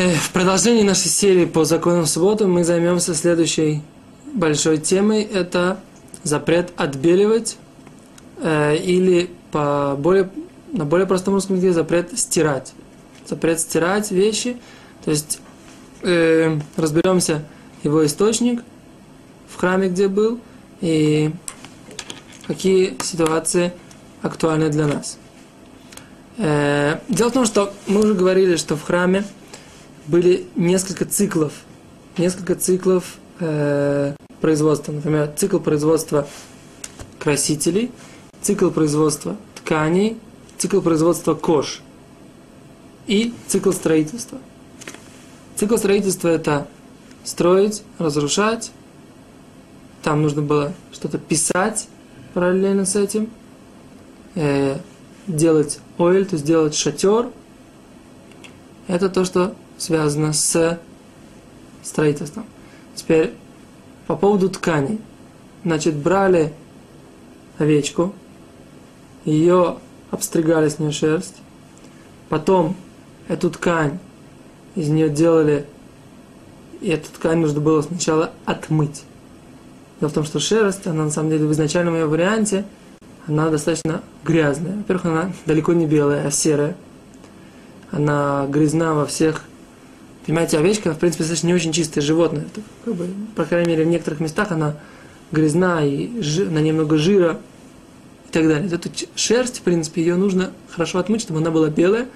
Э, В продолжении нашей серии по законам субботы мы займемся следующей большой темой. Это запрет отбеливать э, или по более, на более простом русском языке запрет стирать. Запрет стирать вещи. То есть э, разберемся его источник в храме, где был, и какие ситуации актуальны для нас. Э, дело в том, что мы уже говорили, что в храме были несколько циклов, несколько циклов э, производства. Например, цикл производства красителей, цикл производства тканей, цикл производства кож и цикл строительства. Цикл строительства это строить, разрушать. Там нужно было что-то писать параллельно с этим. Э, делать ойл, то есть делать шатер. Это то, что связано с строительством. Теперь по поводу тканей. Значит, брали овечку, ее обстригали с нее шерсть, потом эту ткань из нее делали, и эту ткань нужно было сначала отмыть. Дело в том, что шерсть, она на самом деле в изначальном ее варианте, она достаточно грязная. Во-первых, она далеко не белая, а серая. Она грязна во всех Понимаете, овечка, в принципе, достаточно не очень чистое животное. Это, как бы, по крайней мере, в некоторых местах она грязна, и жи, на ней много жира и так далее. Эту шерсть, в принципе, ее нужно хорошо отмыть, чтобы она была белая,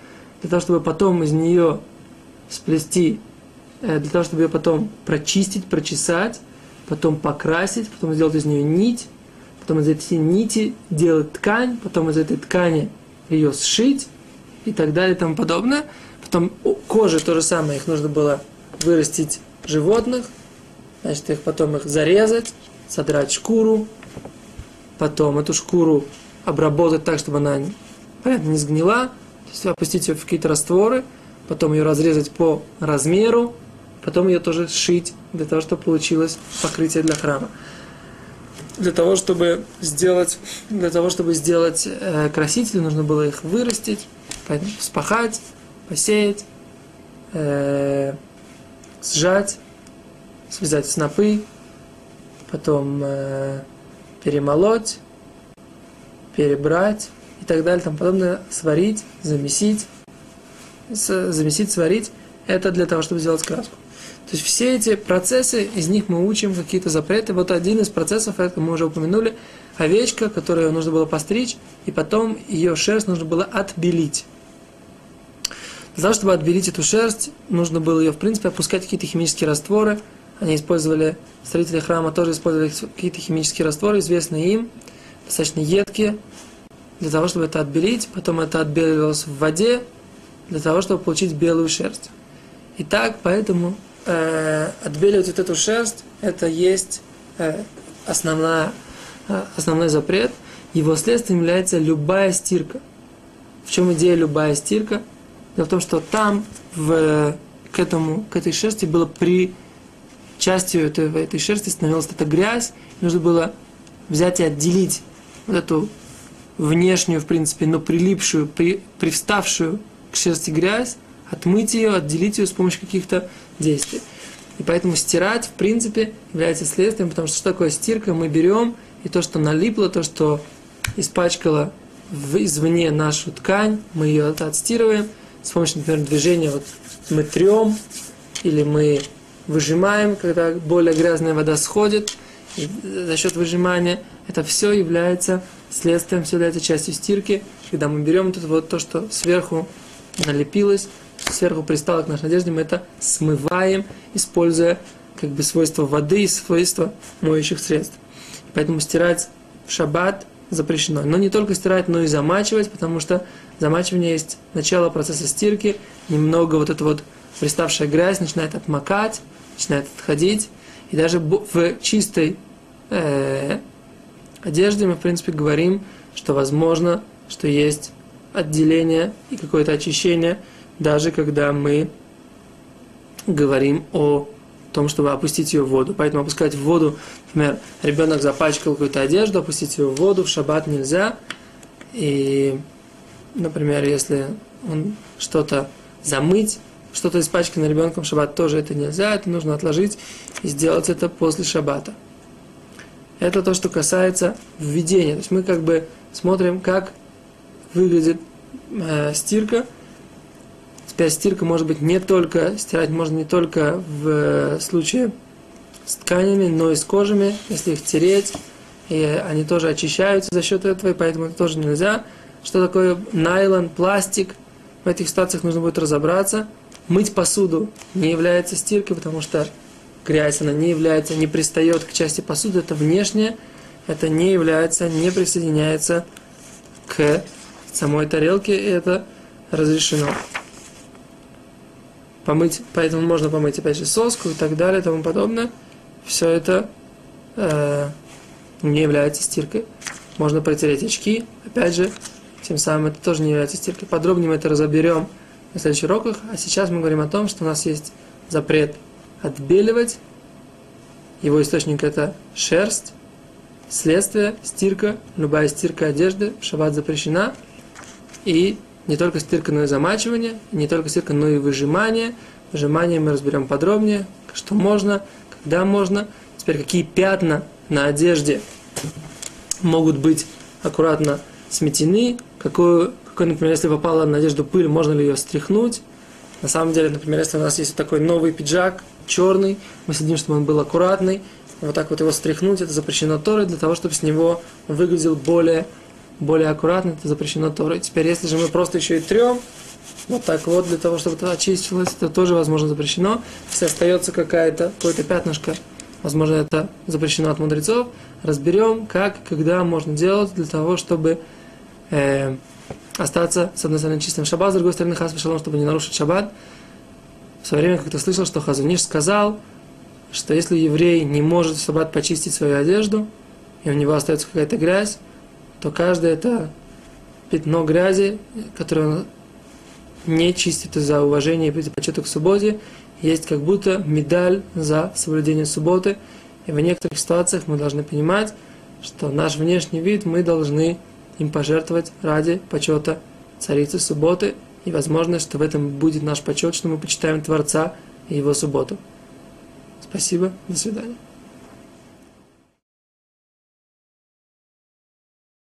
для того, чтобы потом из нее сплести, э, для того, чтобы ее потом прочистить, прочесать, потом покрасить, потом сделать из нее нить, потом из этой нити делать ткань, потом из этой ткани ее сшить и так далее и тому подобное – Потом кожи то же самое, их нужно было вырастить животных, значит, их потом их зарезать, содрать шкуру, потом эту шкуру обработать так, чтобы она, понятно, не сгнила, то есть опустить ее в какие-то растворы, потом ее разрезать по размеру, потом ее тоже сшить, для того, чтобы получилось покрытие для храма. Для того, чтобы сделать, для того, чтобы сделать э, красители, нужно было их вырастить, спахать, посеять, э, сжать, связать снопы, потом э, перемолоть, перебрать и так далее, там подобное, сварить, замесить, с, замесить, сварить. Это для того, чтобы сделать краску. То есть все эти процессы, из них мы учим какие-то запреты. Вот один из процессов, это мы уже упомянули, овечка, которую нужно было постричь, и потом ее шерсть нужно было отбелить. Для того, чтобы отбелить эту шерсть, нужно было ее, в принципе, опускать какие-то химические растворы. Они использовали, строители храма тоже использовали какие-то химические растворы, известные им, достаточно едкие, для того, чтобы это отбелить. Потом это отбеливалось в воде, для того, чтобы получить белую шерсть. Итак, поэтому э, отбеливать вот эту шерсть, это есть э, основная, э, основной запрет. Его следствием является любая стирка. В чем идея любая стирка – Дело в том, что там в, к, этому, к этой шерсти было при частью этой, этой шерсти становилась эта грязь, нужно было взять и отделить вот эту внешнюю, в принципе, но прилипшую, при, привставшую к шерсти грязь, отмыть ее, отделить ее с помощью каких-то действий. И поэтому стирать, в принципе, является следствием, потому что что такое стирка? Мы берем и то, что налипло, то, что испачкало извне нашу ткань, мы ее отстирываем – с помощью, например, движения вот мы трем или мы выжимаем, когда более грязная вода сходит, и за счет выжимания это все является следствием, все является частью стирки, когда мы берем тут вот то, что сверху налепилось, сверху пристало к нашей одежде, мы это смываем, используя как бы свойства воды и свойства моющих средств. Поэтому стирать в шаббат запрещено. Но не только стирать, но и замачивать, потому что замачивание есть начало процесса стирки, немного вот эта вот приставшая грязь начинает отмокать, начинает отходить. И даже в чистой э, одежде мы, в принципе, говорим, что возможно, что есть отделение и какое-то очищение, даже когда мы говорим о том, чтобы опустить ее в воду. Поэтому опускать в воду, например, ребенок запачкал какую-то одежду, опустить ее в воду в шаббат нельзя. И, например, если он что-то замыть, что-то испачкано ребенком в шаббат, тоже это нельзя, это нужно отложить и сделать это после шаббата. Это то, что касается введения. То есть мы как бы смотрим, как выглядит э, стирка. Теперь стирка может быть не только, стирать можно не только в э, случае с тканями, но и с кожами, если их тереть, и они тоже очищаются за счет этого, и поэтому это тоже нельзя. Что такое найлон, пластик? В этих ситуациях нужно будет разобраться. Мыть посуду не является стиркой, потому что грязь, она не является, не пристает к части посуды, это внешнее, это не является, не присоединяется к самой тарелке, и это разрешено. Помыть, поэтому можно помыть опять же соску и так далее и тому подобное. Все это э, не является стиркой. Можно протереть очки, опять же, тем самым это тоже не является стиркой. Подробнее мы это разоберем на следующих уроках, а сейчас мы говорим о том, что у нас есть запрет отбеливать. Его источник это шерсть. Следствие, стирка, любая стирка одежды в шаббат запрещена. И не только стирка, но и замачивание, не только стирка, но и выжимание. Выжимание мы разберем подробнее, что можно, когда можно. Теперь какие пятна на одежде могут быть аккуратно сметены, какую, какой, например, если попала на одежду пыль, можно ли ее стряхнуть. На самом деле, например, если у нас есть такой новый пиджак, черный, мы следим, чтобы он был аккуратный, вот так вот его стряхнуть, это запрещено Торой, для того, чтобы с него выглядел более, более аккуратно, это запрещено Торой. Теперь, если же мы просто еще и трем, вот так вот, для того, чтобы это очистилось, это тоже, возможно, запрещено. Если остается какая-то, какое-то пятнышко, возможно, это запрещено от мудрецов, разберем, как и когда можно делать для того, чтобы э, остаться, с одной стороны, чистым шаббат, с другой стороны, хас шалом, чтобы не нарушить шаббат. В свое время как-то слышал, что Хазуниш сказал, что если еврей не может в шаббат почистить свою одежду, и у него остается какая-то грязь, то каждое это пятно грязи, которое он не чистит из-за уважения и почета к субботе, есть как будто медаль за соблюдение субботы. И в некоторых ситуациях мы должны понимать, что наш внешний вид мы должны им пожертвовать ради почета царицы субботы, и возможно, что в этом будет наш почет, что мы почитаем Творца и его субботу. Спасибо, до свидания.